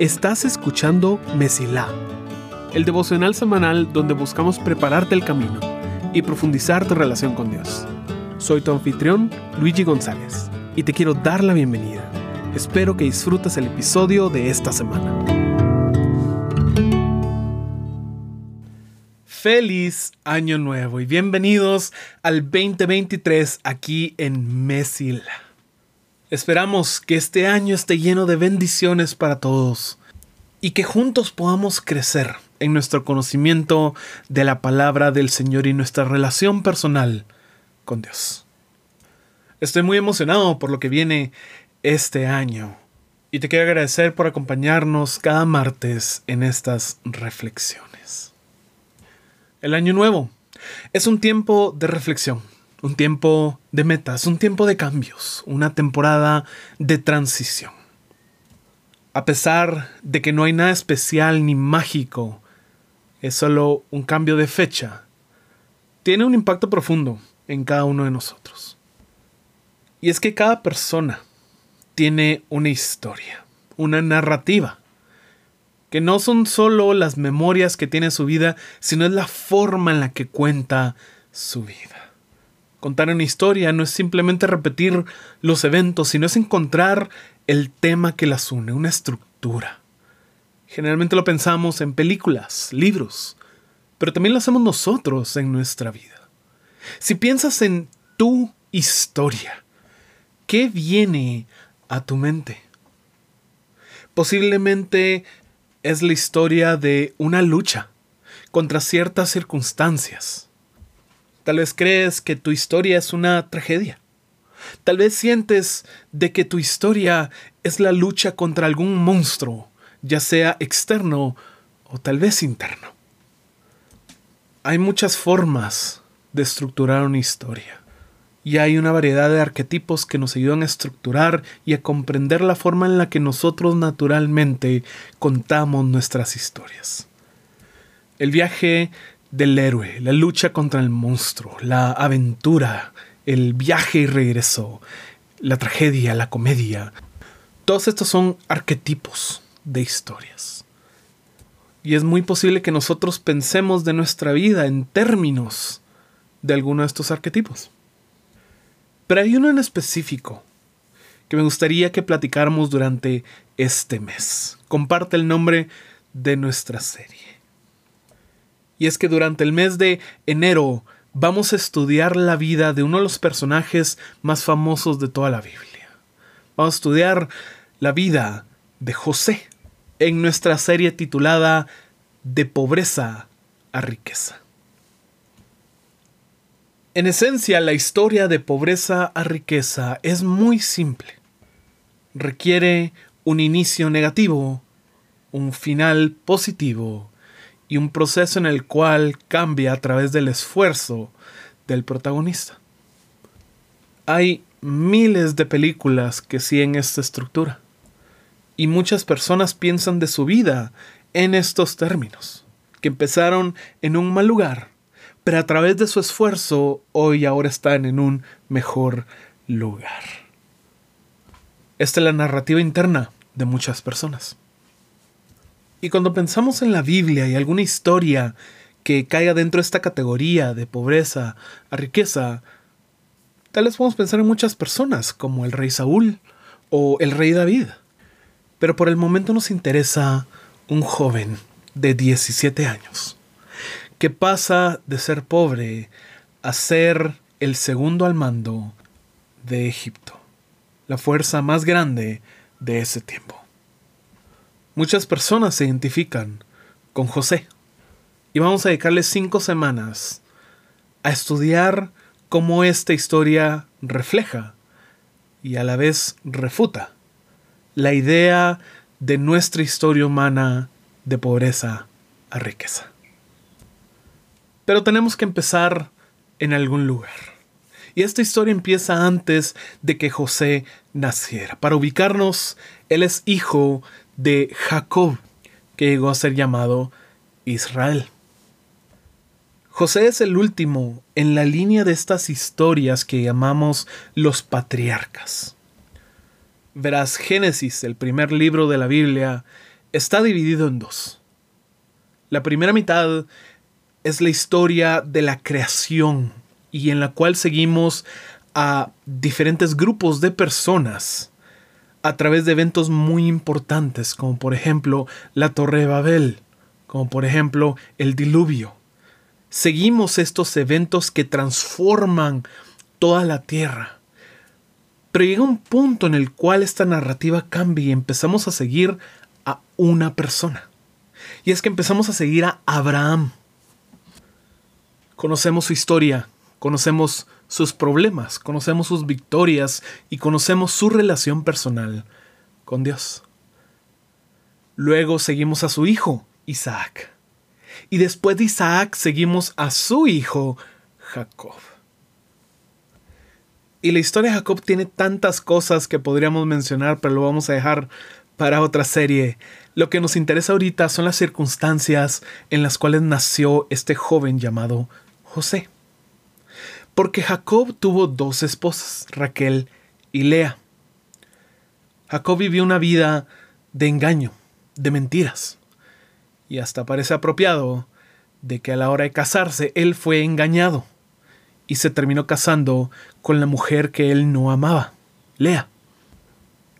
Estás escuchando Mesilá, el devocional semanal donde buscamos prepararte el camino y profundizar tu relación con Dios. Soy tu anfitrión, Luigi González, y te quiero dar la bienvenida. Espero que disfrutes el episodio de esta semana. Feliz año nuevo y bienvenidos al 2023 aquí en Mesila. Esperamos que este año esté lleno de bendiciones para todos y que juntos podamos crecer en nuestro conocimiento de la palabra del Señor y nuestra relación personal con Dios. Estoy muy emocionado por lo que viene este año y te quiero agradecer por acompañarnos cada martes en estas reflexiones. El año nuevo es un tiempo de reflexión un tiempo de metas, un tiempo de cambios, una temporada de transición. A pesar de que no hay nada especial ni mágico, es solo un cambio de fecha, tiene un impacto profundo en cada uno de nosotros. Y es que cada persona tiene una historia, una narrativa, que no son solo las memorias que tiene su vida, sino es la forma en la que cuenta su vida. Contar una historia no es simplemente repetir los eventos, sino es encontrar el tema que las une, una estructura. Generalmente lo pensamos en películas, libros, pero también lo hacemos nosotros en nuestra vida. Si piensas en tu historia, ¿qué viene a tu mente? Posiblemente es la historia de una lucha contra ciertas circunstancias Tal vez crees que tu historia es una tragedia. Tal vez sientes de que tu historia es la lucha contra algún monstruo, ya sea externo o tal vez interno. Hay muchas formas de estructurar una historia. Y hay una variedad de arquetipos que nos ayudan a estructurar y a comprender la forma en la que nosotros naturalmente contamos nuestras historias. El viaje del héroe, la lucha contra el monstruo, la aventura, el viaje y regreso, la tragedia, la comedia. Todos estos son arquetipos de historias. Y es muy posible que nosotros pensemos de nuestra vida en términos de alguno de estos arquetipos. Pero hay uno en específico que me gustaría que platicáramos durante este mes. Comparte el nombre de nuestra serie. Y es que durante el mes de enero vamos a estudiar la vida de uno de los personajes más famosos de toda la Biblia. Vamos a estudiar la vida de José en nuestra serie titulada De pobreza a riqueza. En esencia, la historia de pobreza a riqueza es muy simple. Requiere un inicio negativo, un final positivo y un proceso en el cual cambia a través del esfuerzo del protagonista. Hay miles de películas que siguen esta estructura y muchas personas piensan de su vida en estos términos, que empezaron en un mal lugar, pero a través de su esfuerzo hoy ahora están en un mejor lugar. Esta es la narrativa interna de muchas personas. Y cuando pensamos en la Biblia y alguna historia que caiga dentro de esta categoría de pobreza a riqueza, tal vez podemos pensar en muchas personas, como el rey Saúl o el rey David. Pero por el momento nos interesa un joven de 17 años, que pasa de ser pobre a ser el segundo al mando de Egipto, la fuerza más grande de ese tiempo. Muchas personas se identifican con José. Y vamos a dedicarle cinco semanas a estudiar cómo esta historia refleja y a la vez refuta la idea de nuestra historia humana de pobreza a riqueza. Pero tenemos que empezar en algún lugar. Y esta historia empieza antes de que José naciera. Para ubicarnos, él es hijo de Jacob, que llegó a ser llamado Israel. José es el último en la línea de estas historias que llamamos los patriarcas. Verás, Génesis, el primer libro de la Biblia, está dividido en dos. La primera mitad es la historia de la creación y en la cual seguimos a diferentes grupos de personas a través de eventos muy importantes, como por ejemplo la Torre de Babel, como por ejemplo el diluvio. Seguimos estos eventos que transforman toda la tierra. Pero llega un punto en el cual esta narrativa cambia y empezamos a seguir a una persona. Y es que empezamos a seguir a Abraham. Conocemos su historia, conocemos sus problemas, conocemos sus victorias y conocemos su relación personal con Dios. Luego seguimos a su hijo, Isaac. Y después de Isaac seguimos a su hijo, Jacob. Y la historia de Jacob tiene tantas cosas que podríamos mencionar, pero lo vamos a dejar para otra serie. Lo que nos interesa ahorita son las circunstancias en las cuales nació este joven llamado José porque Jacob tuvo dos esposas, Raquel y Lea. Jacob vivió una vida de engaño, de mentiras, y hasta parece apropiado de que a la hora de casarse él fue engañado y se terminó casando con la mujer que él no amaba, Lea.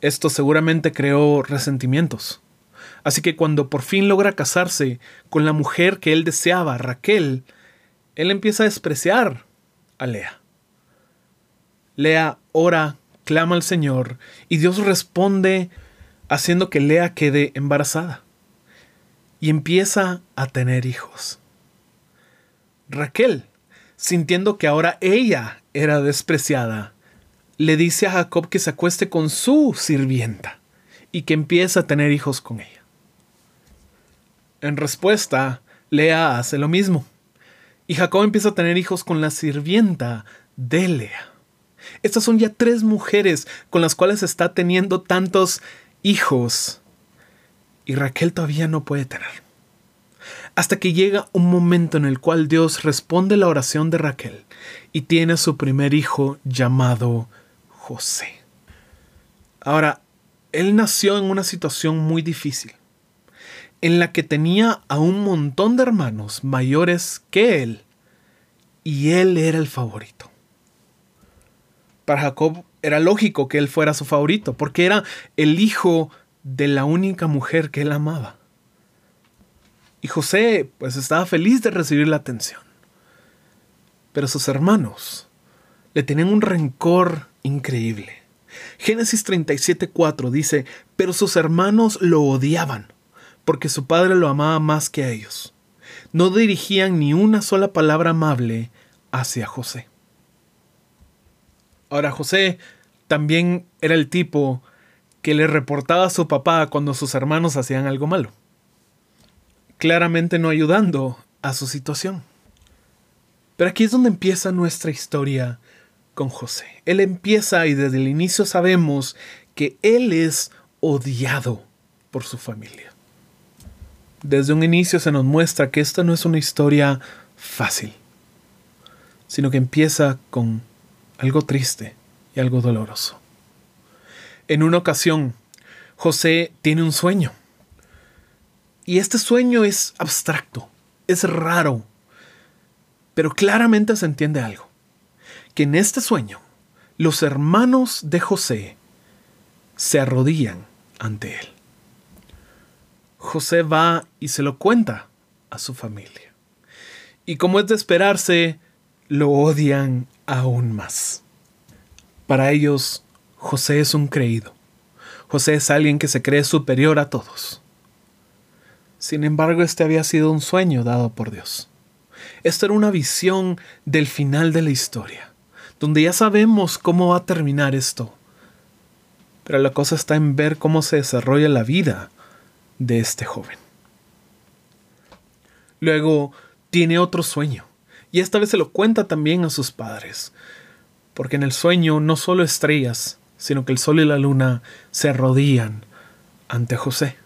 Esto seguramente creó resentimientos. Así que cuando por fin logra casarse con la mujer que él deseaba, Raquel, él empieza a despreciar Lea. Lea ora, clama al Señor y Dios responde haciendo que Lea quede embarazada y empieza a tener hijos. Raquel, sintiendo que ahora ella era despreciada, le dice a Jacob que se acueste con su sirvienta y que empieza a tener hijos con ella. En respuesta, Lea hace lo mismo. Y Jacob empieza a tener hijos con la sirvienta de Lea. Estas son ya tres mujeres con las cuales está teniendo tantos hijos. Y Raquel todavía no puede tener. Hasta que llega un momento en el cual Dios responde la oración de Raquel y tiene a su primer hijo llamado José. Ahora, él nació en una situación muy difícil en la que tenía a un montón de hermanos mayores que él, y él era el favorito. Para Jacob era lógico que él fuera su favorito, porque era el hijo de la única mujer que él amaba. Y José pues estaba feliz de recibir la atención. Pero sus hermanos le tenían un rencor increíble. Génesis 37:4 dice, pero sus hermanos lo odiaban porque su padre lo amaba más que a ellos. No dirigían ni una sola palabra amable hacia José. Ahora José también era el tipo que le reportaba a su papá cuando sus hermanos hacían algo malo, claramente no ayudando a su situación. Pero aquí es donde empieza nuestra historia con José. Él empieza y desde el inicio sabemos que él es odiado por su familia. Desde un inicio se nos muestra que esta no es una historia fácil, sino que empieza con algo triste y algo doloroso. En una ocasión, José tiene un sueño. Y este sueño es abstracto, es raro, pero claramente se entiende algo. Que en este sueño, los hermanos de José se arrodillan ante él. José va y se lo cuenta a su familia. Y como es de esperarse, lo odian aún más. Para ellos, José es un creído. José es alguien que se cree superior a todos. Sin embargo, este había sido un sueño dado por Dios. Esto era una visión del final de la historia, donde ya sabemos cómo va a terminar esto. Pero la cosa está en ver cómo se desarrolla la vida de este joven. Luego tiene otro sueño, y esta vez se lo cuenta también a sus padres, porque en el sueño no solo estrellas, sino que el sol y la luna se arrodillan ante José,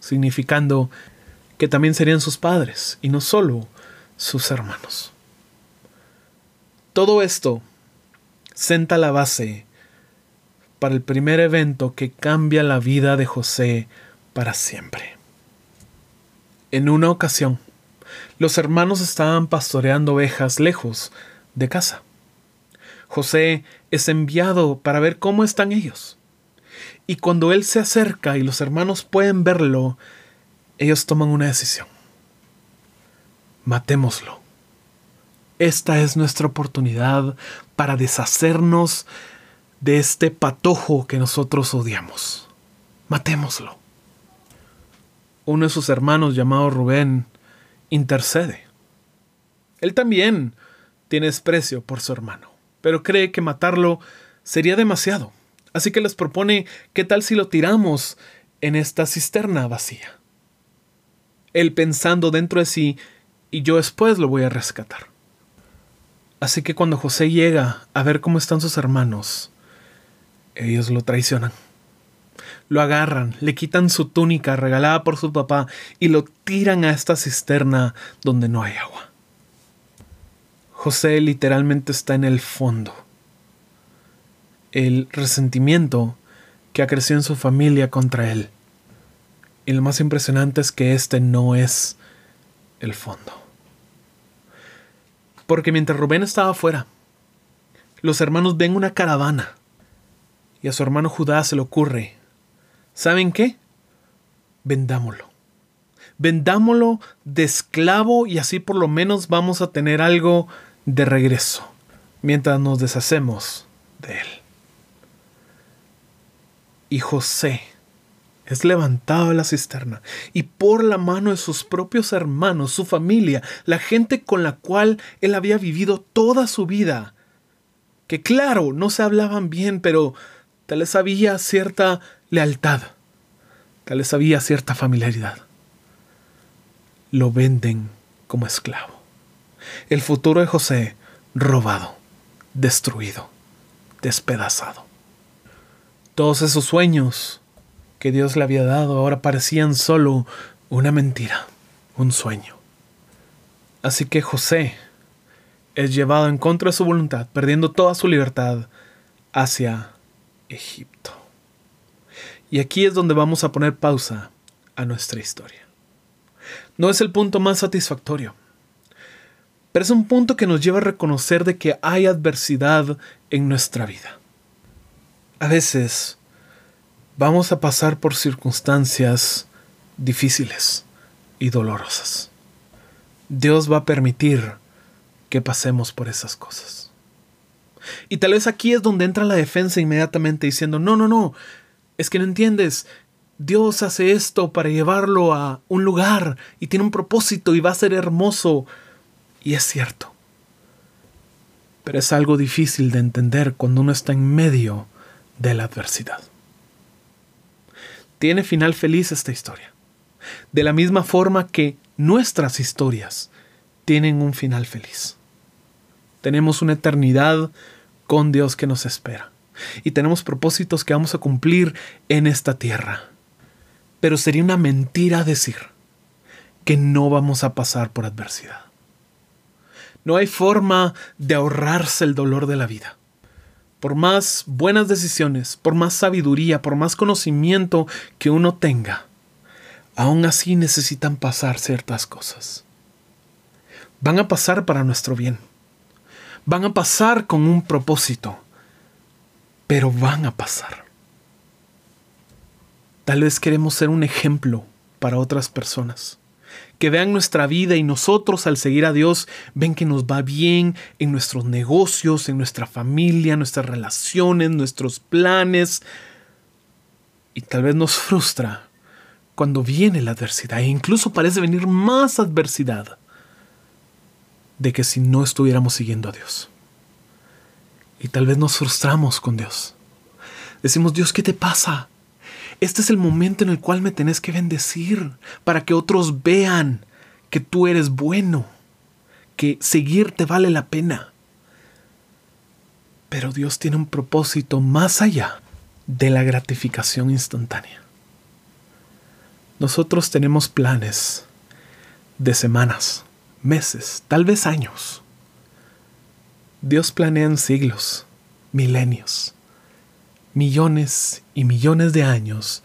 significando que también serían sus padres y no solo sus hermanos. Todo esto senta la base para el primer evento que cambia la vida de José para siempre. En una ocasión, los hermanos estaban pastoreando ovejas lejos de casa. José es enviado para ver cómo están ellos. Y cuando él se acerca y los hermanos pueden verlo, ellos toman una decisión. Matémoslo. Esta es nuestra oportunidad para deshacernos de este patojo que nosotros odiamos. Matémoslo. Uno de sus hermanos llamado Rubén intercede. Él también tiene desprecio por su hermano, pero cree que matarlo sería demasiado. Así que les propone qué tal si lo tiramos en esta cisterna vacía. Él pensando dentro de sí, y yo después lo voy a rescatar. Así que cuando José llega a ver cómo están sus hermanos, ellos lo traicionan. Lo agarran, le quitan su túnica regalada por su papá y lo tiran a esta cisterna donde no hay agua. José literalmente está en el fondo. El resentimiento que ha crecido en su familia contra él. Y lo más impresionante es que este no es el fondo. Porque mientras Rubén estaba afuera, los hermanos ven una caravana y a su hermano Judá se le ocurre, ¿saben qué? Vendámoslo. Vendámoslo de esclavo y así por lo menos vamos a tener algo de regreso mientras nos deshacemos de él. Y José es levantado de la cisterna y por la mano de sus propios hermanos, su familia, la gente con la cual él había vivido toda su vida, que claro, no se hablaban bien, pero tal vez había cierta lealtad, tal vez había cierta familiaridad. Lo venden como esclavo. El futuro de José robado, destruido, despedazado. Todos esos sueños que Dios le había dado ahora parecían solo una mentira, un sueño. Así que José es llevado en contra de su voluntad, perdiendo toda su libertad, hacia Egipto. Y aquí es donde vamos a poner pausa a nuestra historia. No es el punto más satisfactorio, pero es un punto que nos lleva a reconocer de que hay adversidad en nuestra vida. A veces vamos a pasar por circunstancias difíciles y dolorosas. Dios va a permitir que pasemos por esas cosas. Y tal vez aquí es donde entra la defensa inmediatamente diciendo, no, no, no, es que no entiendes, Dios hace esto para llevarlo a un lugar y tiene un propósito y va a ser hermoso. Y es cierto. Pero es algo difícil de entender cuando uno está en medio de la adversidad tiene final feliz esta historia. De la misma forma que nuestras historias tienen un final feliz. Tenemos una eternidad con Dios que nos espera. Y tenemos propósitos que vamos a cumplir en esta tierra. Pero sería una mentira decir que no vamos a pasar por adversidad. No hay forma de ahorrarse el dolor de la vida por más buenas decisiones, por más sabiduría, por más conocimiento que uno tenga, aún así necesitan pasar ciertas cosas. Van a pasar para nuestro bien. Van a pasar con un propósito. Pero van a pasar. Tal vez queremos ser un ejemplo para otras personas que vean nuestra vida y nosotros al seguir a Dios ven que nos va bien en nuestros negocios, en nuestra familia, nuestras relaciones, nuestros planes. Y tal vez nos frustra cuando viene la adversidad e incluso parece venir más adversidad de que si no estuviéramos siguiendo a Dios. Y tal vez nos frustramos con Dios. Decimos, Dios, ¿qué te pasa? Este es el momento en el cual me tenés que bendecir para que otros vean que tú eres bueno, que seguirte vale la pena. Pero Dios tiene un propósito más allá de la gratificación instantánea. Nosotros tenemos planes de semanas, meses, tal vez años. Dios planea en siglos, milenios, millones y millones de años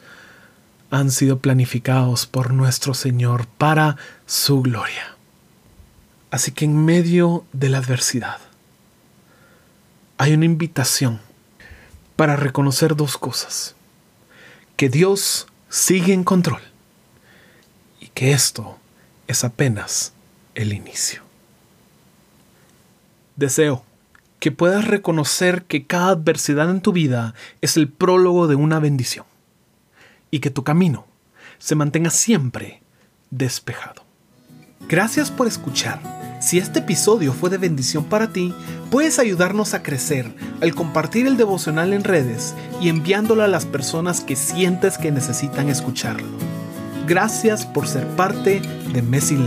han sido planificados por nuestro Señor para su gloria. Así que en medio de la adversidad hay una invitación para reconocer dos cosas. Que Dios sigue en control y que esto es apenas el inicio. Deseo que puedas reconocer que cada adversidad en tu vida es el prólogo de una bendición y que tu camino se mantenga siempre despejado. Gracias por escuchar. Si este episodio fue de bendición para ti, puedes ayudarnos a crecer al compartir el devocional en redes y enviándolo a las personas que sientes que necesitan escucharlo. Gracias por ser parte de Messi